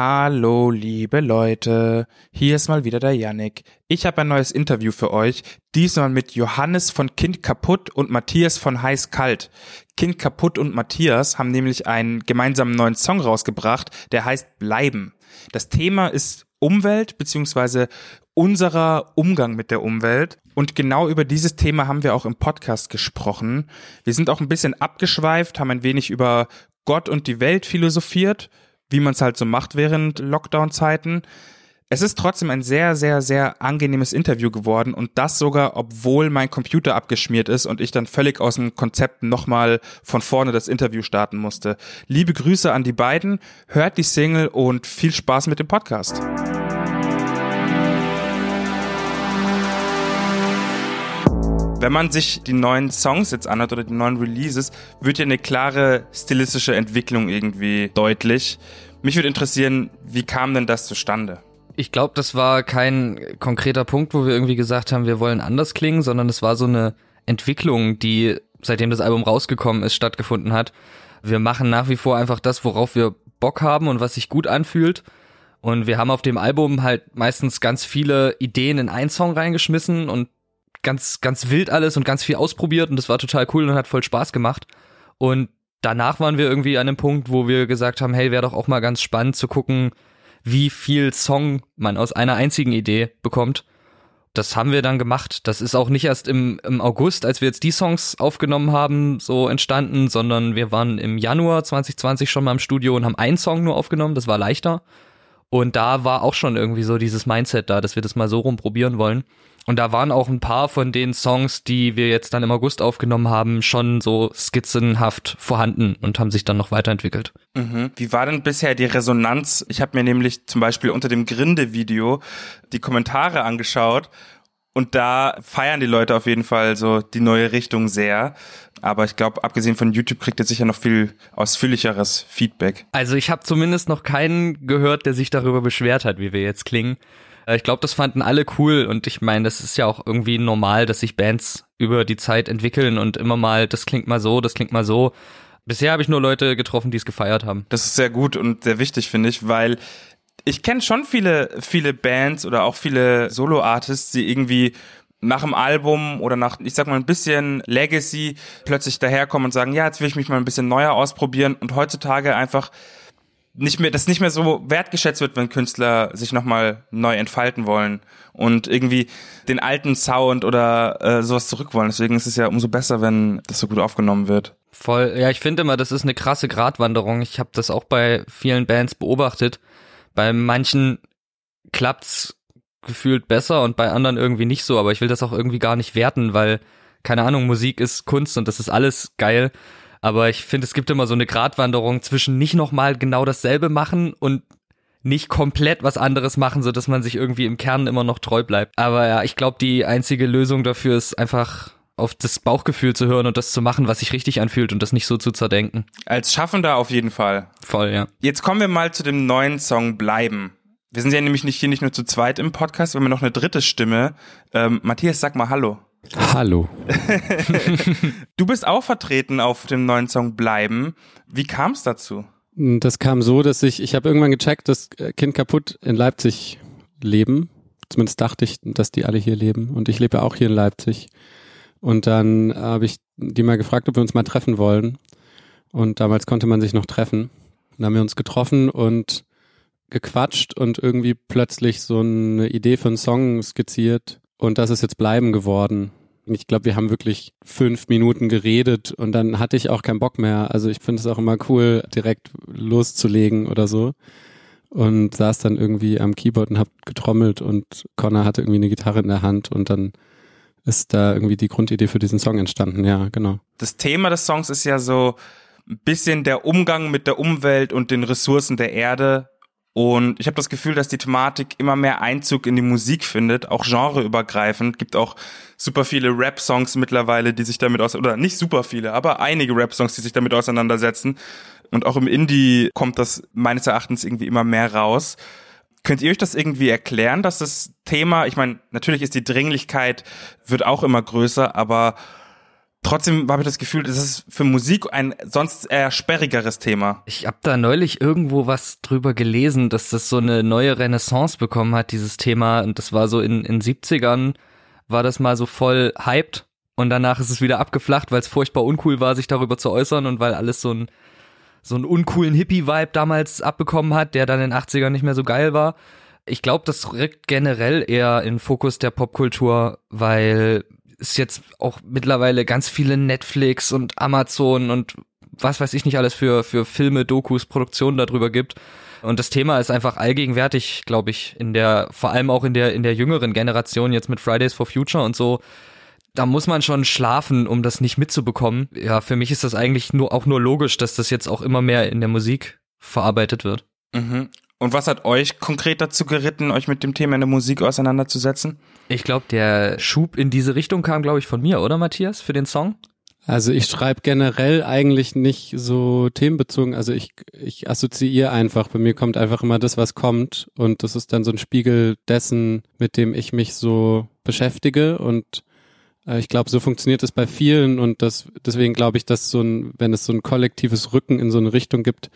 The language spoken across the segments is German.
Hallo, liebe Leute. Hier ist mal wieder der Yannick. Ich habe ein neues Interview für euch. Diesmal mit Johannes von Kind kaputt und Matthias von Heiß kalt. Kind kaputt und Matthias haben nämlich einen gemeinsamen neuen Song rausgebracht, der heißt Bleiben. Das Thema ist Umwelt beziehungsweise unserer Umgang mit der Umwelt. Und genau über dieses Thema haben wir auch im Podcast gesprochen. Wir sind auch ein bisschen abgeschweift, haben ein wenig über Gott und die Welt philosophiert wie man es halt so macht während Lockdown-Zeiten. Es ist trotzdem ein sehr, sehr, sehr angenehmes Interview geworden und das sogar, obwohl mein Computer abgeschmiert ist und ich dann völlig aus dem Konzept nochmal von vorne das Interview starten musste. Liebe Grüße an die beiden, hört die Single und viel Spaß mit dem Podcast. Wenn man sich die neuen Songs jetzt anhört oder die neuen Releases, wird ja eine klare stilistische Entwicklung irgendwie deutlich. Mich würde interessieren, wie kam denn das zustande? Ich glaube, das war kein konkreter Punkt, wo wir irgendwie gesagt haben, wir wollen anders klingen, sondern es war so eine Entwicklung, die seitdem das Album rausgekommen ist, stattgefunden hat. Wir machen nach wie vor einfach das, worauf wir Bock haben und was sich gut anfühlt. Und wir haben auf dem Album halt meistens ganz viele Ideen in einen Song reingeschmissen und ganz, ganz wild alles und ganz viel ausprobiert und das war total cool und hat voll Spaß gemacht. Und danach waren wir irgendwie an einem Punkt, wo wir gesagt haben, hey, wäre doch auch mal ganz spannend zu gucken, wie viel Song man aus einer einzigen Idee bekommt. Das haben wir dann gemacht. Das ist auch nicht erst im, im August, als wir jetzt die Songs aufgenommen haben, so entstanden, sondern wir waren im Januar 2020 schon mal im Studio und haben einen Song nur aufgenommen. Das war leichter. Und da war auch schon irgendwie so dieses Mindset da, dass wir das mal so rumprobieren wollen. Und da waren auch ein paar von den Songs, die wir jetzt dann im August aufgenommen haben, schon so skizzenhaft vorhanden und haben sich dann noch weiterentwickelt. Mhm. Wie war denn bisher die Resonanz? Ich habe mir nämlich zum Beispiel unter dem Grinde-Video die Kommentare angeschaut und da feiern die Leute auf jeden Fall so die neue Richtung sehr. Aber ich glaube, abgesehen von YouTube kriegt ihr sicher noch viel ausführlicheres Feedback. Also ich habe zumindest noch keinen gehört, der sich darüber beschwert hat, wie wir jetzt klingen. Äh, ich glaube, das fanden alle cool und ich meine, das ist ja auch irgendwie normal, dass sich Bands über die Zeit entwickeln und immer mal, das klingt mal so, das klingt mal so. Bisher habe ich nur Leute getroffen, die es gefeiert haben. Das ist sehr gut und sehr wichtig, finde ich, weil ich kenne schon viele, viele Bands oder auch viele Solo-Artists, die irgendwie nach dem Album oder nach, ich sag mal, ein bisschen Legacy plötzlich daherkommen und sagen, ja, jetzt will ich mich mal ein bisschen neuer ausprobieren und heutzutage einfach nicht mehr, dass nicht mehr so wertgeschätzt wird, wenn Künstler sich nochmal neu entfalten wollen und irgendwie den alten Sound oder äh, sowas zurück wollen. Deswegen ist es ja umso besser, wenn das so gut aufgenommen wird. Voll, ja, ich finde immer, das ist eine krasse Gratwanderung. Ich habe das auch bei vielen Bands beobachtet. Bei manchen klappt's gefühlt besser und bei anderen irgendwie nicht so, aber ich will das auch irgendwie gar nicht werten, weil keine Ahnung, Musik ist Kunst und das ist alles geil. Aber ich finde, es gibt immer so eine Gratwanderung zwischen nicht nochmal genau dasselbe machen und nicht komplett was anderes machen, so dass man sich irgendwie im Kern immer noch treu bleibt. Aber ja, ich glaube, die einzige Lösung dafür ist einfach auf das Bauchgefühl zu hören und das zu machen, was sich richtig anfühlt und das nicht so zu zerdenken. Als Schaffender auf jeden Fall. Voll, ja. Jetzt kommen wir mal zu dem neuen Song Bleiben. Wir sind ja nämlich nicht hier nicht nur zu zweit im Podcast, wir haben noch eine dritte Stimme. Ähm, Matthias, sag mal Hallo. Hallo. du bist auch vertreten auf dem neuen Song Bleiben. Wie kam es dazu? Das kam so, dass ich, ich habe irgendwann gecheckt, dass Kind kaputt in Leipzig leben. Zumindest dachte ich, dass die alle hier leben. Und ich lebe auch hier in Leipzig. Und dann habe ich die mal gefragt, ob wir uns mal treffen wollen. Und damals konnte man sich noch treffen. Dann haben wir uns getroffen und gequatscht und irgendwie plötzlich so eine Idee für einen Song skizziert. Und das ist jetzt bleiben geworden. Ich glaube, wir haben wirklich fünf Minuten geredet und dann hatte ich auch keinen Bock mehr. Also ich finde es auch immer cool, direkt loszulegen oder so. Und saß dann irgendwie am Keyboard und hab getrommelt und Connor hatte irgendwie eine Gitarre in der Hand und dann ist da irgendwie die Grundidee für diesen Song entstanden. Ja, genau. Das Thema des Songs ist ja so ein bisschen der Umgang mit der Umwelt und den Ressourcen der Erde und ich habe das Gefühl, dass die Thematik immer mehr Einzug in die Musik findet, auch genreübergreifend. Gibt auch super viele Rap-Songs mittlerweile, die sich damit aus oder nicht super viele, aber einige Rap-Songs, die sich damit auseinandersetzen. Und auch im Indie kommt das meines Erachtens irgendwie immer mehr raus. Könnt ihr euch das irgendwie erklären, dass das Thema, ich meine, natürlich ist die Dringlichkeit, wird auch immer größer, aber Trotzdem habe ich das Gefühl, das ist für Musik ein sonst eher sperrigeres Thema. Ich habe da neulich irgendwo was drüber gelesen, dass das so eine neue Renaissance bekommen hat, dieses Thema. Und das war so in in 70ern war das mal so voll hyped und danach ist es wieder abgeflacht, weil es furchtbar uncool war, sich darüber zu äußern und weil alles so ein so einen uncoolen Hippie-Vibe damals abbekommen hat, der dann in den 80ern nicht mehr so geil war. Ich glaube, das rückt generell eher in Fokus der Popkultur, weil es jetzt auch mittlerweile ganz viele Netflix und Amazon und was weiß ich nicht alles für, für Filme, Dokus, Produktionen darüber gibt. Und das Thema ist einfach allgegenwärtig, glaube ich, in der, vor allem auch in der, in der jüngeren Generation jetzt mit Fridays for Future und so. Da muss man schon schlafen, um das nicht mitzubekommen. Ja, für mich ist das eigentlich nur, auch nur logisch, dass das jetzt auch immer mehr in der Musik verarbeitet wird. Mhm. Und was hat euch konkret dazu geritten, euch mit dem Thema in der Musik auseinanderzusetzen? Ich glaube, der Schub in diese Richtung kam, glaube ich, von mir, oder Matthias, für den Song? Also ich schreibe generell eigentlich nicht so themenbezogen. Also ich, ich assoziiere einfach. Bei mir kommt einfach immer das, was kommt. Und das ist dann so ein Spiegel dessen, mit dem ich mich so beschäftige. Und äh, ich glaube, so funktioniert es bei vielen. Und das, deswegen glaube ich, dass so ein, wenn es so ein kollektives Rücken in so eine Richtung gibt,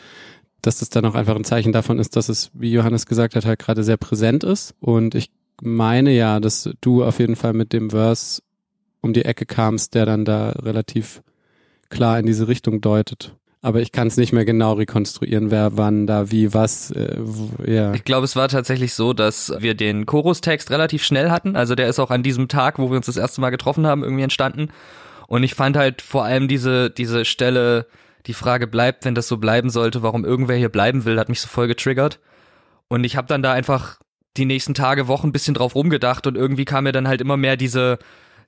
dass das dann auch einfach ein Zeichen davon ist, dass es, wie Johannes gesagt hat, halt gerade sehr präsent ist. Und ich meine ja, dass du auf jeden Fall mit dem Verse um die Ecke kamst, der dann da relativ klar in diese Richtung deutet. Aber ich kann es nicht mehr genau rekonstruieren, wer wann da wie was. Äh, ja. Ich glaube, es war tatsächlich so, dass wir den Chorus-Text relativ schnell hatten. Also der ist auch an diesem Tag, wo wir uns das erste Mal getroffen haben, irgendwie entstanden. Und ich fand halt vor allem diese diese Stelle die Frage bleibt, wenn das so bleiben sollte, warum irgendwer hier bleiben will, hat mich so voll getriggert. Und ich habe dann da einfach die nächsten Tage, Wochen ein bisschen drauf rumgedacht und irgendwie kam mir dann halt immer mehr diese,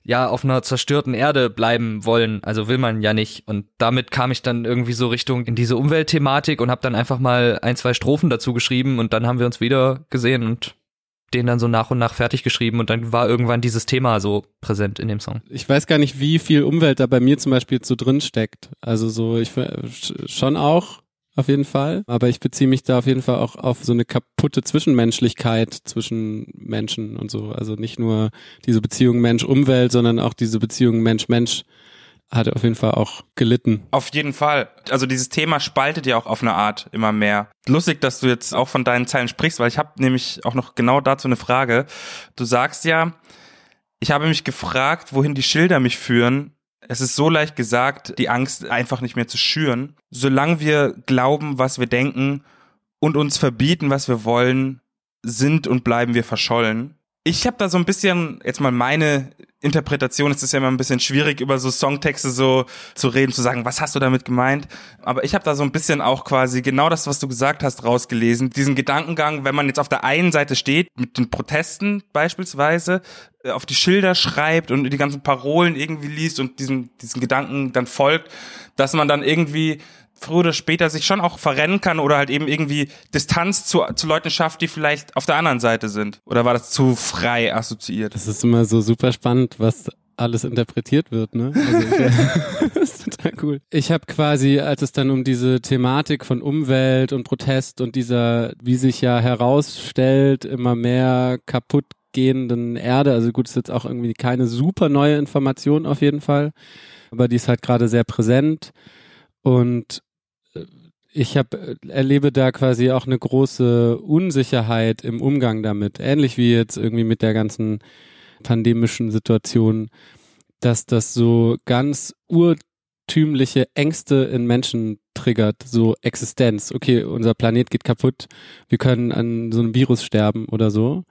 ja, auf einer zerstörten Erde bleiben wollen. Also will man ja nicht. Und damit kam ich dann irgendwie so Richtung in diese Umweltthematik und habe dann einfach mal ein, zwei Strophen dazu geschrieben und dann haben wir uns wieder gesehen und den dann so nach und nach fertig geschrieben und dann war irgendwann dieses Thema so präsent in dem Song. Ich weiß gar nicht, wie viel Umwelt da bei mir zum Beispiel so drin steckt. Also so, ich schon auch, auf jeden Fall. Aber ich beziehe mich da auf jeden Fall auch auf so eine kaputte Zwischenmenschlichkeit zwischen Menschen und so. Also nicht nur diese Beziehung Mensch-Umwelt, sondern auch diese Beziehung Mensch-Mensch hat auf jeden Fall auch gelitten. Auf jeden Fall. Also dieses Thema spaltet ja auch auf eine Art immer mehr. Lustig, dass du jetzt auch von deinen Zeilen sprichst, weil ich habe nämlich auch noch genau dazu eine Frage. Du sagst ja, ich habe mich gefragt, wohin die Schilder mich führen. Es ist so leicht gesagt, die Angst einfach nicht mehr zu schüren. Solange wir glauben, was wir denken und uns verbieten, was wir wollen, sind und bleiben wir verschollen. Ich habe da so ein bisschen, jetzt mal meine Interpretation, es ist ja immer ein bisschen schwierig, über so Songtexte so zu reden, zu sagen, was hast du damit gemeint? Aber ich habe da so ein bisschen auch quasi genau das, was du gesagt hast, rausgelesen. Diesen Gedankengang, wenn man jetzt auf der einen Seite steht, mit den Protesten beispielsweise, äh, auf die Schilder schreibt und die ganzen Parolen irgendwie liest und diesen, diesen Gedanken dann folgt, dass man dann irgendwie früher oder später sich schon auch verrennen kann oder halt eben irgendwie Distanz zu, zu Leuten schafft, die vielleicht auf der anderen Seite sind? Oder war das zu frei assoziiert? Das ist immer so super spannend, was alles interpretiert wird, ne? Also ich, das ist total cool. Ich habe quasi, als es dann um diese Thematik von Umwelt und Protest und dieser, wie sich ja herausstellt, immer mehr kaputt gehenden Erde, also gut, ist jetzt auch irgendwie keine super neue Information auf jeden Fall, aber die ist halt gerade sehr präsent und ich habe erlebe da quasi auch eine große Unsicherheit im Umgang damit, ähnlich wie jetzt irgendwie mit der ganzen pandemischen Situation, dass das so ganz urtümliche Ängste in Menschen triggert, so Existenz. Okay, unser Planet geht kaputt, wir können an so einem Virus sterben oder so.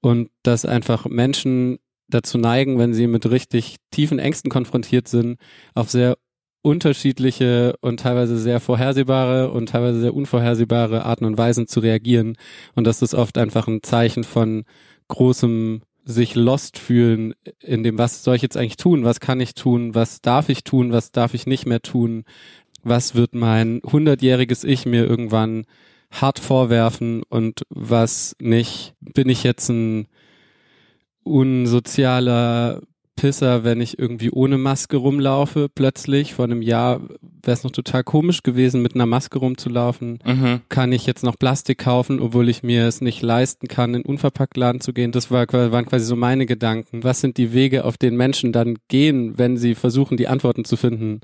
Und dass einfach Menschen dazu neigen, wenn sie mit richtig tiefen Ängsten konfrontiert sind, auf sehr unterschiedliche und teilweise sehr vorhersehbare und teilweise sehr unvorhersehbare Arten und Weisen zu reagieren. Und das ist oft einfach ein Zeichen von großem sich lost fühlen in dem, was soll ich jetzt eigentlich tun? Was kann ich tun? Was darf ich tun? Was darf ich nicht mehr tun? Was wird mein hundertjähriges Ich mir irgendwann hart vorwerfen und was nicht? Bin ich jetzt ein unsozialer Pisser, wenn ich irgendwie ohne Maske rumlaufe, plötzlich. Vor einem Jahr wäre es noch total komisch gewesen, mit einer Maske rumzulaufen. Mhm. Kann ich jetzt noch Plastik kaufen, obwohl ich mir es nicht leisten kann, in Unverpacktladen zu gehen? Das war, waren quasi so meine Gedanken. Was sind die Wege, auf denen Menschen dann gehen, wenn sie versuchen, die Antworten zu finden?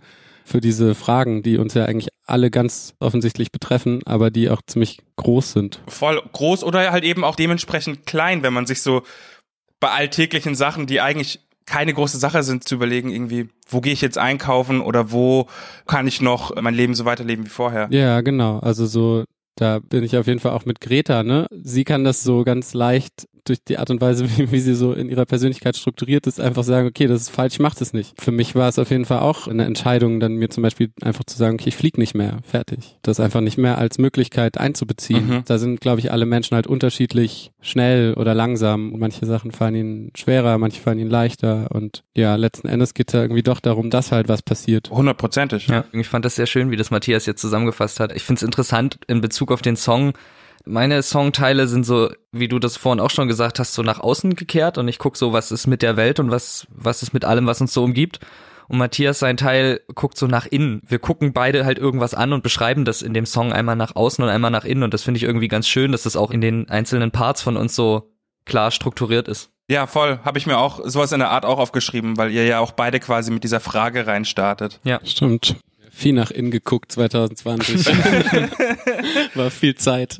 für diese Fragen, die uns ja eigentlich alle ganz offensichtlich betreffen, aber die auch ziemlich groß sind. Voll groß oder halt eben auch dementsprechend klein, wenn man sich so bei alltäglichen Sachen, die eigentlich keine große Sache sind, zu überlegen, irgendwie, wo gehe ich jetzt einkaufen oder wo kann ich noch mein Leben so weiterleben wie vorher. Ja, genau. Also so, da bin ich auf jeden Fall auch mit Greta, ne? Sie kann das so ganz leicht durch die Art und Weise, wie, wie sie so in ihrer Persönlichkeit strukturiert ist, einfach sagen, okay, das ist falsch, ich mach das nicht. Für mich war es auf jeden Fall auch eine Entscheidung, dann mir zum Beispiel einfach zu sagen, okay, ich flieg nicht mehr, fertig. Das einfach nicht mehr als Möglichkeit einzubeziehen. Mhm. Da sind, glaube ich, alle Menschen halt unterschiedlich schnell oder langsam. Und manche Sachen fallen ihnen schwerer, manche fallen ihnen leichter. Und ja, letzten Endes geht es ja irgendwie doch darum, dass halt was passiert. Hundertprozentig. Ja, ich fand das sehr schön, wie das Matthias jetzt zusammengefasst hat. Ich finde es interessant in Bezug auf den Song, meine Songteile sind so, wie du das vorhin auch schon gesagt hast, so nach außen gekehrt und ich guck so, was ist mit der Welt und was, was ist mit allem, was uns so umgibt. Und Matthias, sein Teil, guckt so nach innen. Wir gucken beide halt irgendwas an und beschreiben das in dem Song einmal nach außen und einmal nach innen. Und das finde ich irgendwie ganz schön, dass das auch in den einzelnen Parts von uns so klar strukturiert ist. Ja, voll. Habe ich mir auch sowas in der Art auch aufgeschrieben, weil ihr ja auch beide quasi mit dieser Frage reinstartet. Ja. Stimmt viel nach innen geguckt 2020. War viel Zeit.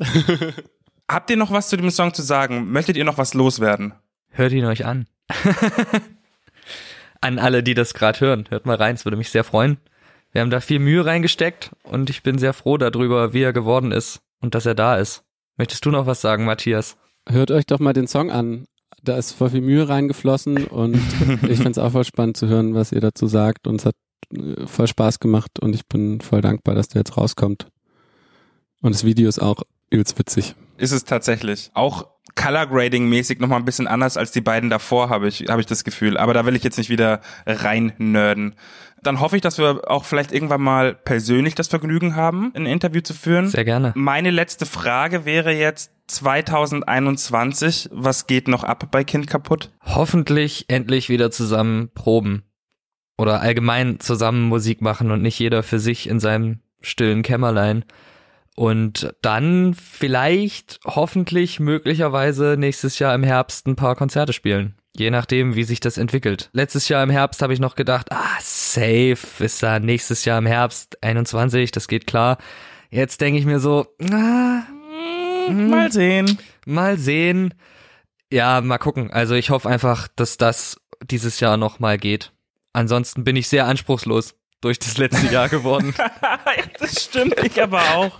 Habt ihr noch was zu dem Song zu sagen? Möchtet ihr noch was loswerden? Hört ihn euch an. an alle, die das gerade hören. Hört mal rein, es würde mich sehr freuen. Wir haben da viel Mühe reingesteckt und ich bin sehr froh darüber, wie er geworden ist und dass er da ist. Möchtest du noch was sagen, Matthias? Hört euch doch mal den Song an. Da ist voll viel Mühe reingeflossen und ich find's auch voll spannend zu hören, was ihr dazu sagt und es hat voll Spaß gemacht und ich bin voll dankbar, dass der jetzt rauskommt. Und das Video ist auch übelst witzig. Ist es tatsächlich. Auch Color Grading mäßig nochmal ein bisschen anders als die beiden davor, habe ich, habe ich das Gefühl. Aber da will ich jetzt nicht wieder rein nerden. Dann hoffe ich, dass wir auch vielleicht irgendwann mal persönlich das Vergnügen haben, ein Interview zu führen. Sehr gerne. Meine letzte Frage wäre jetzt 2021. Was geht noch ab bei Kind kaputt? Hoffentlich endlich wieder zusammen proben oder allgemein zusammen Musik machen und nicht jeder für sich in seinem stillen Kämmerlein. Und dann vielleicht, hoffentlich, möglicherweise nächstes Jahr im Herbst ein paar Konzerte spielen. Je nachdem, wie sich das entwickelt. Letztes Jahr im Herbst habe ich noch gedacht, ah, safe ist da nächstes Jahr im Herbst 21, das geht klar. Jetzt denke ich mir so, ah, hm, mal sehen. Mal sehen. Ja, mal gucken. Also ich hoffe einfach, dass das dieses Jahr noch mal geht. Ansonsten bin ich sehr anspruchslos durch das letzte Jahr geworden. das stimmt, ich aber auch.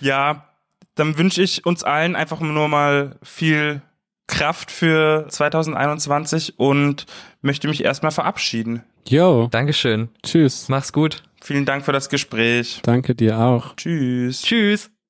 Ja, dann wünsche ich uns allen einfach nur mal viel Kraft für 2021 und möchte mich erstmal verabschieden. Jo. Dankeschön. Tschüss. Mach's gut. Vielen Dank für das Gespräch. Danke dir auch. Tschüss. Tschüss.